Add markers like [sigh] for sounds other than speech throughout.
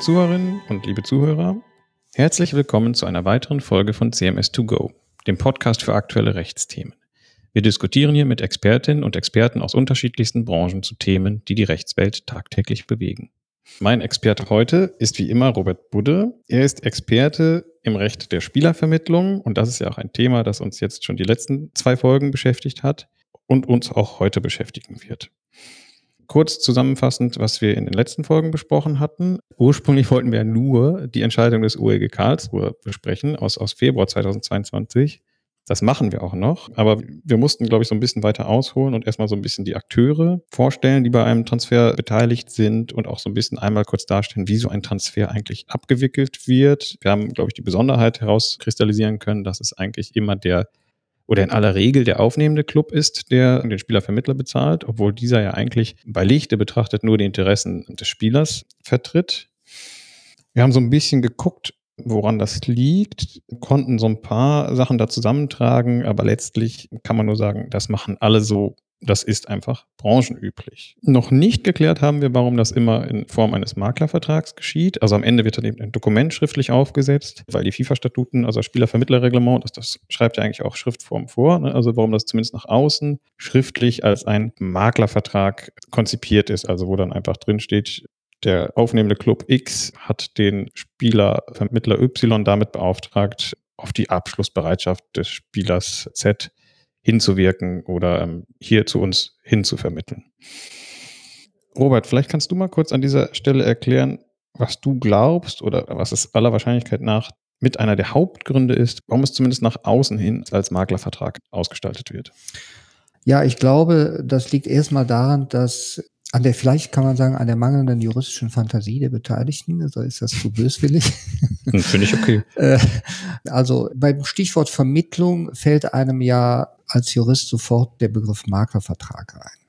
Liebe Zuhörerinnen und liebe Zuhörer, herzlich willkommen zu einer weiteren Folge von CMS2Go, dem Podcast für aktuelle Rechtsthemen. Wir diskutieren hier mit Expertinnen und Experten aus unterschiedlichsten Branchen zu Themen, die die Rechtswelt tagtäglich bewegen. Mein Experte heute ist wie immer Robert Budde. Er ist Experte im Recht der Spielervermittlung und das ist ja auch ein Thema, das uns jetzt schon die letzten zwei Folgen beschäftigt hat und uns auch heute beschäftigen wird. Kurz zusammenfassend, was wir in den letzten Folgen besprochen hatten. Ursprünglich wollten wir nur die Entscheidung des OEG Karlsruhe besprechen aus, aus Februar 2022. Das machen wir auch noch, aber wir mussten, glaube ich, so ein bisschen weiter ausholen und erstmal so ein bisschen die Akteure vorstellen, die bei einem Transfer beteiligt sind und auch so ein bisschen einmal kurz darstellen, wie so ein Transfer eigentlich abgewickelt wird. Wir haben, glaube ich, die Besonderheit herauskristallisieren können, dass es eigentlich immer der oder in aller Regel der aufnehmende Club ist, der den Spielervermittler bezahlt, obwohl dieser ja eigentlich bei Lichte betrachtet nur die Interessen des Spielers vertritt. Wir haben so ein bisschen geguckt, woran das liegt, konnten so ein paar Sachen da zusammentragen, aber letztlich kann man nur sagen, das machen alle so das ist einfach branchenüblich. Noch nicht geklärt haben wir, warum das immer in Form eines Maklervertrags geschieht. Also am Ende wird dann eben ein Dokument schriftlich aufgesetzt, weil die FIFA-Statuten, also Spielervermittlerreglement, das, das schreibt ja eigentlich auch Schriftform vor. Ne? Also warum das zumindest nach außen schriftlich als ein Maklervertrag konzipiert ist. Also wo dann einfach drinsteht, der aufnehmende Club X hat den Spielervermittler Y damit beauftragt, auf die Abschlussbereitschaft des Spielers Z hinzuwirken oder ähm, hier zu uns hinzuvermitteln. Robert, vielleicht kannst du mal kurz an dieser Stelle erklären, was du glaubst oder was es aller Wahrscheinlichkeit nach mit einer der Hauptgründe ist, warum es zumindest nach außen hin als Maklervertrag ausgestaltet wird. Ja, ich glaube, das liegt erstmal daran, dass an der, vielleicht kann man sagen, an der mangelnden juristischen Fantasie der Beteiligten, also ist das zu böswillig. Hm, finde ich okay. [laughs] Äh, also beim Stichwort Vermittlung fällt einem ja als Jurist sofort der Begriff Maklervertrag ein.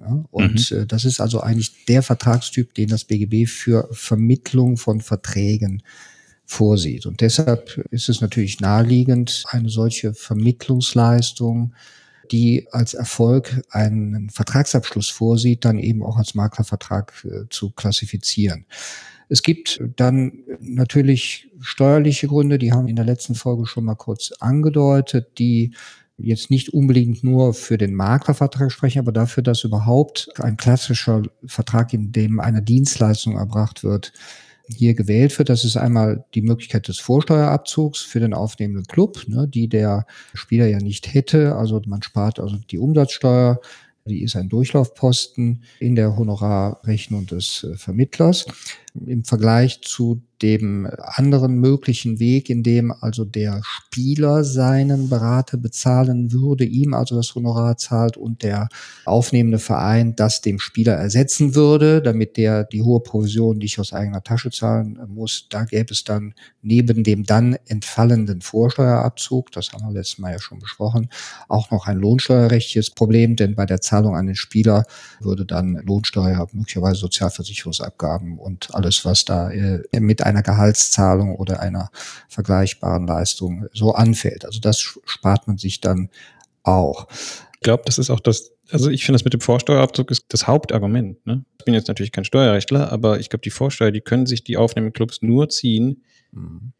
Ja, und mhm. äh, das ist also eigentlich der Vertragstyp, den das BGB für Vermittlung von Verträgen vorsieht. Und deshalb ist es natürlich naheliegend, eine solche Vermittlungsleistung die als Erfolg einen Vertragsabschluss vorsieht, dann eben auch als Maklervertrag äh, zu klassifizieren. Es gibt dann natürlich steuerliche Gründe, die haben in der letzten Folge schon mal kurz angedeutet, die jetzt nicht unbedingt nur für den Maklervertrag sprechen, aber dafür, dass überhaupt ein klassischer Vertrag, in dem eine Dienstleistung erbracht wird, hier gewählt wird. Das ist einmal die Möglichkeit des Vorsteuerabzugs für den aufnehmenden Club, ne, die der Spieler ja nicht hätte. Also man spart also die Umsatzsteuer, die ist ein Durchlaufposten in der Honorarrechnung des äh, Vermittlers. Im Vergleich zu dem anderen möglichen Weg, in dem also der Spieler seinen Berater bezahlen würde, ihm also das Honorar zahlt und der aufnehmende Verein das dem Spieler ersetzen würde, damit der die hohe Provision nicht aus eigener Tasche zahlen muss. Da gäbe es dann neben dem dann entfallenden Vorsteuerabzug, das haben wir letztes Mal ja schon besprochen, auch noch ein lohnsteuerrechtliches Problem, denn bei der Zahlung an den Spieler würde dann Lohnsteuer, möglicherweise Sozialversicherungsabgaben und alles, was da äh, mit einer Gehaltszahlung oder einer vergleichbaren Leistung so anfällt. Also das spart man sich dann auch. Ich glaube, das ist auch das, also ich finde das mit dem Vorsteuerabzug ist das Hauptargument. Ne? Ich bin jetzt natürlich kein Steuerrechtler, aber ich glaube, die Vorsteuer, die können sich die aufnehmenden Clubs nur ziehen, mhm.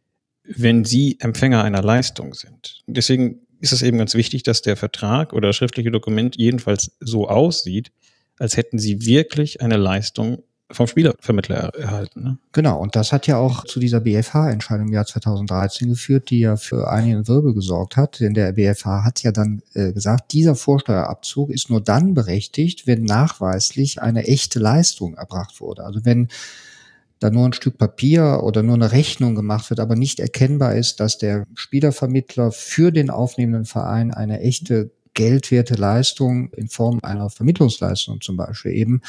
wenn sie Empfänger einer Leistung sind. Deswegen ist es eben ganz wichtig, dass der Vertrag oder das schriftliche Dokument jedenfalls so aussieht, als hätten sie wirklich eine Leistung vom Spielervermittler erhalten. Ne? Genau, und das hat ja auch zu dieser BFH-Entscheidung im Jahr 2013 geführt, die ja für einigen Wirbel gesorgt hat. Denn der BFH hat ja dann äh, gesagt, dieser Vorsteuerabzug ist nur dann berechtigt, wenn nachweislich eine echte Leistung erbracht wurde. Also wenn da nur ein Stück Papier oder nur eine Rechnung gemacht wird, aber nicht erkennbar ist, dass der Spielervermittler für den aufnehmenden Verein eine echte geldwerte Leistung in Form einer Vermittlungsleistung zum Beispiel eben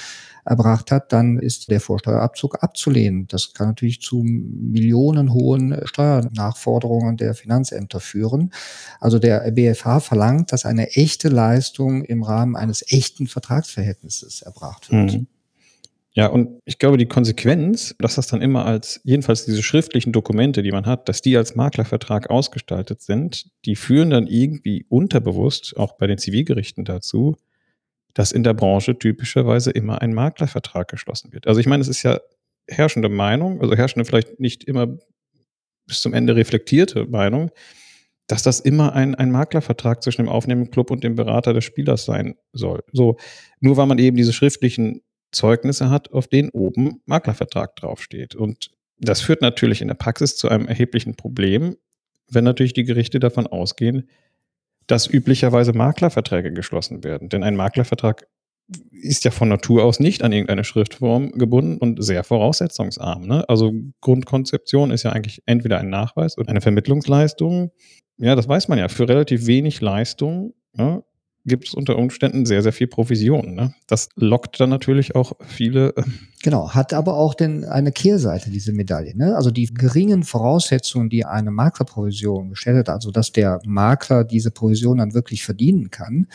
erbracht hat, dann ist der Vorsteuerabzug abzulehnen. Das kann natürlich zu millionenhohen Steuernachforderungen der Finanzämter führen. Also der BFH verlangt, dass eine echte Leistung im Rahmen eines echten Vertragsverhältnisses erbracht wird. Mhm. Ja, und ich glaube, die Konsequenz, dass das dann immer als, jedenfalls diese schriftlichen Dokumente, die man hat, dass die als Maklervertrag ausgestaltet sind, die führen dann irgendwie unterbewusst, auch bei den Zivilgerichten dazu, dass in der Branche typischerweise immer ein Maklervertrag geschlossen wird. Also ich meine, es ist ja herrschende Meinung, also herrschende vielleicht nicht immer bis zum Ende reflektierte Meinung, dass das immer ein, ein Maklervertrag zwischen dem aufnehmenden Club und dem Berater des Spielers sein soll. So, nur weil man eben diese schriftlichen Zeugnisse hat, auf denen oben Maklervertrag draufsteht. Und das führt natürlich in der Praxis zu einem erheblichen Problem, wenn natürlich die Gerichte davon ausgehen, dass üblicherweise Maklerverträge geschlossen werden. Denn ein Maklervertrag ist ja von Natur aus nicht an irgendeine Schriftform gebunden und sehr voraussetzungsarm. Ne? Also Grundkonzeption ist ja eigentlich entweder ein Nachweis oder eine Vermittlungsleistung. Ja, das weiß man ja. Für relativ wenig Leistung ne, gibt es unter Umständen sehr, sehr viel Provision. Ne? Das lockt dann natürlich auch viele. Äh, genau, hat aber auch denn eine Kehrseite, diese Medaille. Ne? Also die geringen Voraussetzungen, die eine Maklerprovision gestellt hat, also dass der Makler diese Provision dann wirklich verdienen kann,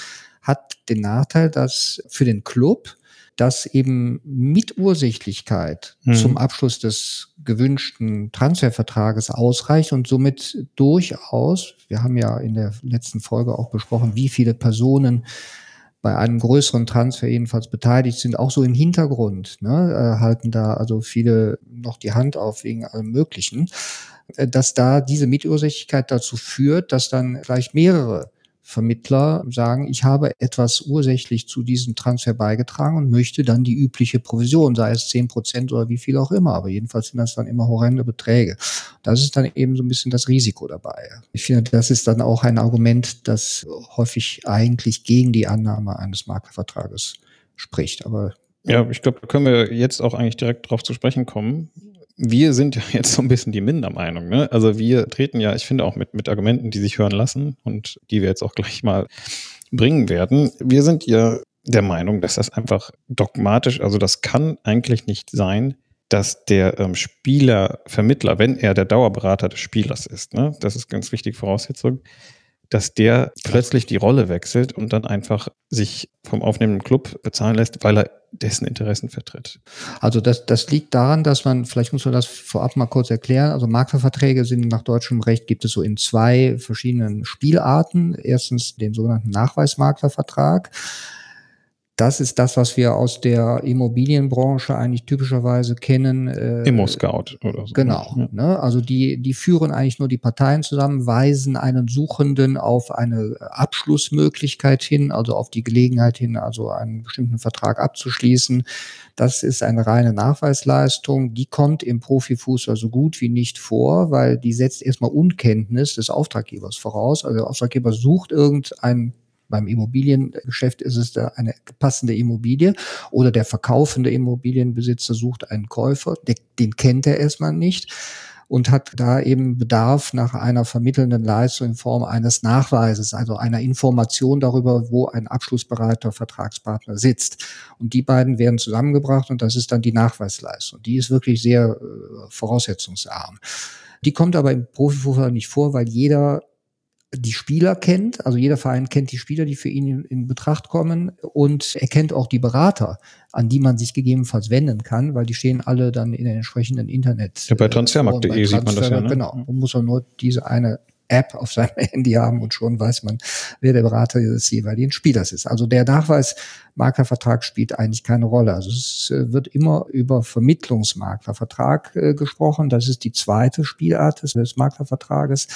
hat den Nachteil, dass für den Club dass eben mit Ursächlichkeit hm. zum Abschluss des gewünschten Transfervertrages ausreicht und somit durchaus, wir haben ja in der letzten Folge auch besprochen, wie viele Personen bei einem größeren Transfer jedenfalls beteiligt sind, auch so im Hintergrund, ne, äh, halten da also viele noch die Hand auf wegen allem Möglichen, äh, dass da diese Mitursächlichkeit dazu führt, dass dann vielleicht mehrere Vermittler sagen, ich habe etwas ursächlich zu diesem Transfer beigetragen und möchte dann die übliche Provision, sei es zehn Prozent oder wie viel auch immer, aber jedenfalls sind das dann immer horrende Beträge. Das ist dann eben so ein bisschen das Risiko dabei. Ich finde, das ist dann auch ein Argument, das häufig eigentlich gegen die Annahme eines Maklervertrages spricht. Aber ja, ich glaube, da können wir jetzt auch eigentlich direkt drauf zu sprechen kommen wir sind ja [laughs] jetzt so ein bisschen die Mindermeinung. Ne? Also wir treten ja, ich finde auch mit, mit Argumenten, die sich hören lassen und die wir jetzt auch gleich mal bringen werden. Wir sind ja der Meinung, dass das einfach dogmatisch, also das kann eigentlich nicht sein, dass der ähm, Spieler, wenn er der Dauerberater des Spielers ist, ne? das ist ganz wichtig Voraussetzung, dass der plötzlich die Rolle wechselt und dann einfach sich vom aufnehmenden Club bezahlen lässt, weil er dessen Interessen vertritt. Also das, das liegt daran, dass man, vielleicht muss man das vorab mal kurz erklären, also Maklerverträge sind nach deutschem Recht gibt es so in zwei verschiedenen Spielarten. Erstens den sogenannten Nachweismaklervertrag. Das ist das, was wir aus der Immobilienbranche eigentlich typischerweise kennen. Äh, Immo-Scout oder so. Genau. Ja. Ne? Also die, die führen eigentlich nur die Parteien zusammen, weisen einen Suchenden auf eine Abschlussmöglichkeit hin, also auf die Gelegenheit hin, also einen bestimmten Vertrag abzuschließen. Das ist eine reine Nachweisleistung. Die kommt im Profifußball so gut wie nicht vor, weil die setzt erstmal Unkenntnis des Auftraggebers voraus. Also der Auftraggeber sucht irgendein beim Immobiliengeschäft ist es da eine passende Immobilie oder der verkaufende Immobilienbesitzer sucht einen Käufer, den kennt er erstmal nicht und hat da eben Bedarf nach einer vermittelnden Leistung in Form eines Nachweises, also einer Information darüber, wo ein abschlussbereiter Vertragspartner sitzt. Und die beiden werden zusammengebracht und das ist dann die Nachweisleistung. Die ist wirklich sehr äh, voraussetzungsarm. Die kommt aber im Profifußball nicht vor, weil jeder die Spieler kennt, also jeder Verein kennt die Spieler, die für ihn in, in, Betracht kommen und er kennt auch die Berater, an die man sich gegebenenfalls wenden kann, weil die stehen alle dann in den entsprechenden Internet. Ja, bei transfermarkt.de äh, sieht man das ja. Ne? Genau, man muss auch nur diese eine App auf seinem [laughs] Handy haben und schon weiß man, wer der Berater des jeweiligen Spielers ist. Also der Nachweis Maklervertrag spielt eigentlich keine Rolle. Also es äh, wird immer über Vermittlungsmaklervertrag äh, gesprochen. Das ist die zweite Spielart des, des Maklervertrages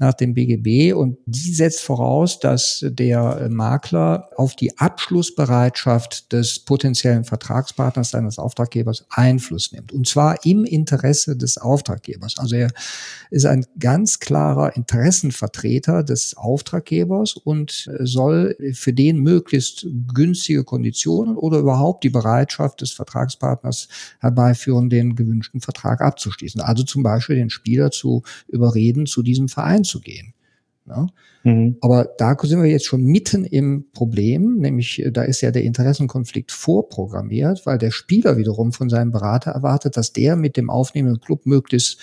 nach dem BGB und die setzt voraus, dass der Makler auf die Abschlussbereitschaft des potenziellen Vertragspartners seines Auftraggebers Einfluss nimmt. Und zwar im Interesse des Auftraggebers. Also er ist ein ganz klarer Interessenvertreter des Auftraggebers und soll für den möglichst günstige Konditionen oder überhaupt die Bereitschaft des Vertragspartners herbeiführen, den gewünschten Vertrag abzuschließen. Also zum Beispiel den Spieler zu überreden, zu diesem Verein zu gehen. Ja? Mhm. Aber da sind wir jetzt schon mitten im Problem, nämlich äh, da ist ja der Interessenkonflikt vorprogrammiert, weil der Spieler wiederum von seinem Berater erwartet, dass der mit dem aufnehmenden Club möglichst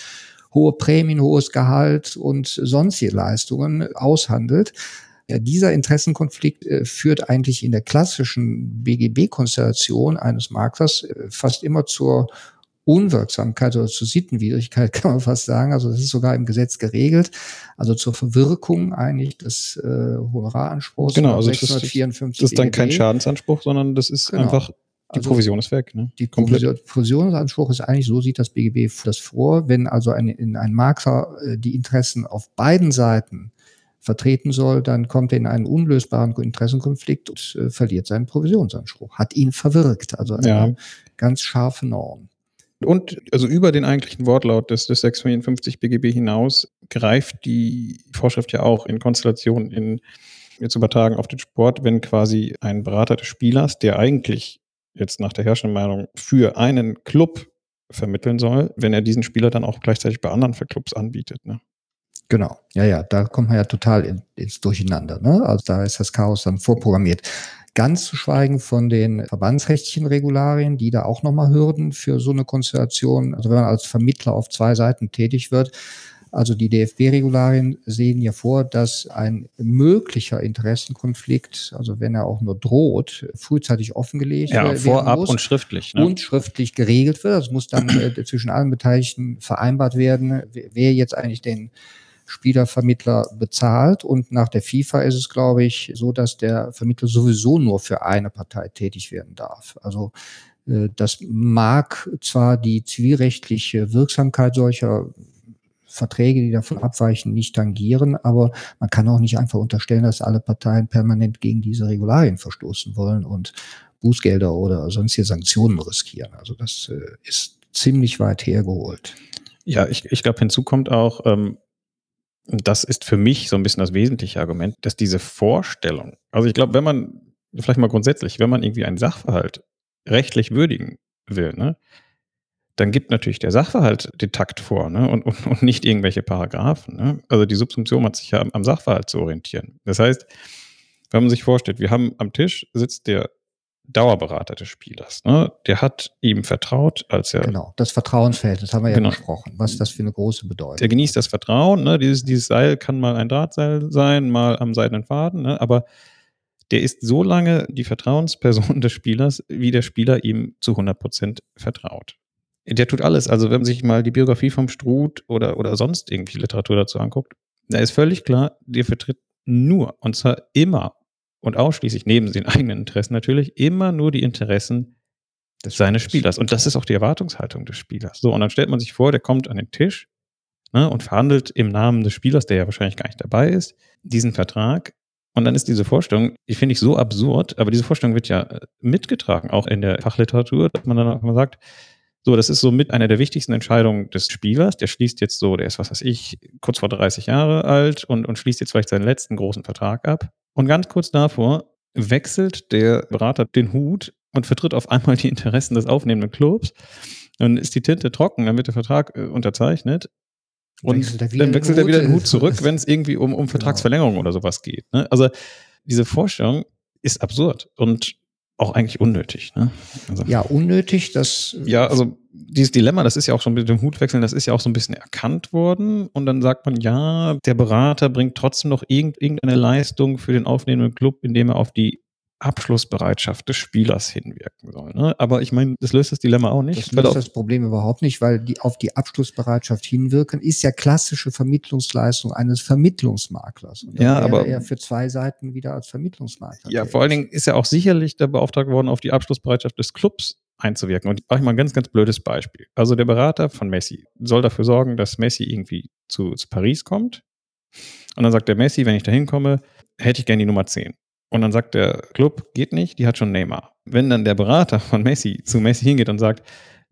hohe Prämien, hohes Gehalt und sonstige Leistungen aushandelt. Ja, dieser Interessenkonflikt äh, führt eigentlich in der klassischen BGB-Konstellation eines Maklers äh, fast immer zur Unwirksamkeit oder zur Sittenwidrigkeit [laughs] kann man fast sagen. Also das ist sogar im Gesetz geregelt. Also zur Verwirkung eigentlich des äh, Honoraranspruchs. Genau, also 654 das, ist, dann kein Schadensanspruch, sondern das ist genau. einfach Die also Provision ist weg. Ne? Die Provision, Provisionsanspruch ist eigentlich, so sieht das BGB das vor, wenn also ein, in ein Makler äh, die Interessen auf beiden Seiten vertreten soll, dann kommt er in einen unlösbaren Interessenkonflikt und äh, verliert seinen Provisionsanspruch. Hat ihn verwirkt. Also eine ja. ganz scharfe Norm. Und also über den eigentlichen Wortlaut des, des 654 BGB hinaus greift die Vorschrift ja auch in Konstellation in jetzt übertragen auf den Sport, wenn quasi ein Berater des Spielers, der eigentlich jetzt nach der herrschenden Meinung für einen Club vermitteln soll, wenn er diesen Spieler dann auch gleichzeitig bei anderen Clubs anbietet. Ne? Genau, ja, ja, da kommt man ja total in, ins Durcheinander. Ne? Also da ist das Chaos dann vorprogrammiert. Ganz zu schweigen von den verbandsrechtlichen Regularien, die da auch nochmal Hürden für so eine Konstellation, also wenn man als Vermittler auf zwei Seiten tätig wird, also die DFB-Regularien sehen ja vor, dass ein möglicher Interessenkonflikt, also wenn er auch nur droht, frühzeitig offengelegt ja, werden vorab muss und schriftlich ne? und schriftlich geregelt wird. Das muss dann äh, zwischen allen Beteiligten vereinbart werden, wer jetzt eigentlich den Spielervermittler bezahlt. Und nach der FIFA ist es, glaube ich, so, dass der Vermittler sowieso nur für eine Partei tätig werden darf. Also äh, das mag zwar die zivilrechtliche Wirksamkeit solcher Verträge, die davon abweichen, nicht tangieren, aber man kann auch nicht einfach unterstellen, dass alle Parteien permanent gegen diese Regularien verstoßen wollen und Bußgelder oder sonstige Sanktionen riskieren. Also das äh, ist ziemlich weit hergeholt. Ja, ich, ich glaube, hinzu kommt auch, ähm, das ist für mich so ein bisschen das wesentliche Argument, dass diese Vorstellung, also ich glaube, wenn man, vielleicht mal grundsätzlich, wenn man irgendwie einen Sachverhalt rechtlich würdigen will, ne, dann gibt natürlich der Sachverhalt den Takt vor ne, und, und, und nicht irgendwelche Paragraphen. Ne? Also die Subsumption hat sich ja am, am Sachverhalt zu orientieren. Das heißt, wenn man sich vorstellt, wir haben am Tisch sitzt der Dauerberater des Spielers. Ne? Der hat ihm vertraut, als er. Genau, das Vertrauensverhältnis haben wir genau. ja besprochen, was das für eine große Bedeutung Der genießt das Vertrauen. Ne? Dieses, dieses Seil kann mal ein Drahtseil sein, mal am seidenen Faden, ne? aber der ist so lange die Vertrauensperson [laughs] des Spielers, wie der Spieler ihm zu 100 Prozent vertraut. Der tut alles. Also, wenn man sich mal die Biografie vom Struth oder, oder sonst irgendwie Literatur dazu anguckt, da ist völlig klar, der vertritt nur, und zwar immer und ausschließlich neben den eigenen Interessen natürlich immer nur die Interessen des seines Spielers. Und das ist auch die Erwartungshaltung des Spielers. So, und dann stellt man sich vor, der kommt an den Tisch ne, und verhandelt im Namen des Spielers, der ja wahrscheinlich gar nicht dabei ist, diesen Vertrag. Und dann ist diese Vorstellung, die finde ich so absurd, aber diese Vorstellung wird ja äh, mitgetragen, auch in der Fachliteratur, dass man dann auch mal sagt, so, das ist so mit einer der wichtigsten Entscheidungen des Spielers. Der schließt jetzt so, der ist, was weiß ich, kurz vor 30 Jahre alt und, und schließt jetzt vielleicht seinen letzten großen Vertrag ab. Und ganz kurz davor wechselt der Berater den Hut und vertritt auf einmal die Interessen des aufnehmenden Clubs. Dann ist die Tinte trocken, dann wird der Vertrag äh, unterzeichnet. Und wechselt dann wechselt er wieder den Hut zurück, [laughs] wenn es irgendwie um, um genau. Vertragsverlängerung genau. oder sowas geht. Ne? Also diese Vorstellung ist absurd und auch eigentlich unnötig. Ne? Also, ja, unnötig, das. Ja, also dieses Dilemma, das ist ja auch schon mit dem Hutwechseln, das ist ja auch so ein bisschen erkannt worden. Und dann sagt man, ja, der Berater bringt trotzdem noch irgendeine Leistung für den aufnehmenden Club, indem er auf die Abschlussbereitschaft des Spielers hinwirken soll. Ne? Aber ich meine, das löst das Dilemma auch nicht. Das löst das Problem überhaupt nicht, weil die auf die Abschlussbereitschaft hinwirken ist ja klassische Vermittlungsleistung eines Vermittlungsmaklers. Und ja, aber er für zwei Seiten wieder als Vermittlungsmakler. Ja, vor allen Dingen ist er auch sicherlich der beauftragt worden, auf die Abschlussbereitschaft des Clubs einzuwirken. Und ich mache mal ein ganz, ganz blödes Beispiel. Also der Berater von Messi soll dafür sorgen, dass Messi irgendwie zu, zu Paris kommt. Und dann sagt der Messi, wenn ich da hinkomme, hätte ich gerne die Nummer 10. Und dann sagt der Club, geht nicht, die hat schon Neymar. Wenn dann der Berater von Messi zu Messi hingeht und sagt,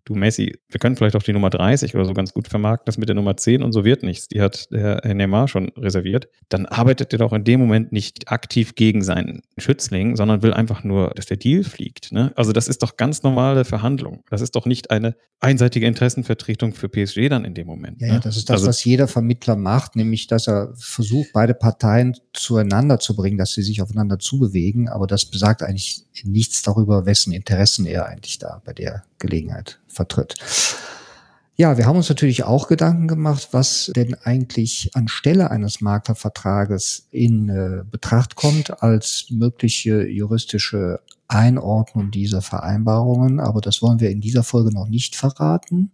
du Messi, wir können vielleicht auch die Nummer 30 oder so ganz gut vermarkten, das mit der Nummer 10 und so wird nichts. Die hat der Neymar schon reserviert. Dann arbeitet er doch in dem Moment nicht aktiv gegen seinen Schützling, sondern will einfach nur, dass der Deal fliegt. Ne? Also das ist doch ganz normale Verhandlung. Das ist doch nicht eine einseitige Interessenvertretung für PSG dann in dem Moment. Ja, ne? ja das ist das, also, was jeder Vermittler macht, nämlich dass er versucht, beide Parteien zueinander zu bringen, dass sie sich aufeinander zubewegen. Aber das besagt eigentlich nichts darüber, wessen Interessen er eigentlich da bei der Gelegenheit vertritt. Ja, wir haben uns natürlich auch Gedanken gemacht, was denn eigentlich anstelle eines Maklervertrages in äh, Betracht kommt als mögliche juristische Einordnung dieser Vereinbarungen. Aber das wollen wir in dieser Folge noch nicht verraten,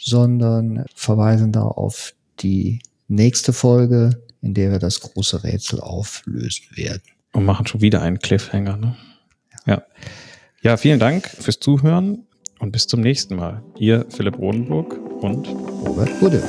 sondern verweisen da auf die nächste Folge, in der wir das große Rätsel auflösen werden. Und machen schon wieder einen Cliffhanger, ne? ja. Ja, vielen Dank fürs Zuhören und bis zum nächsten Mal. Ihr Philipp Rodenburg und Robert Budde.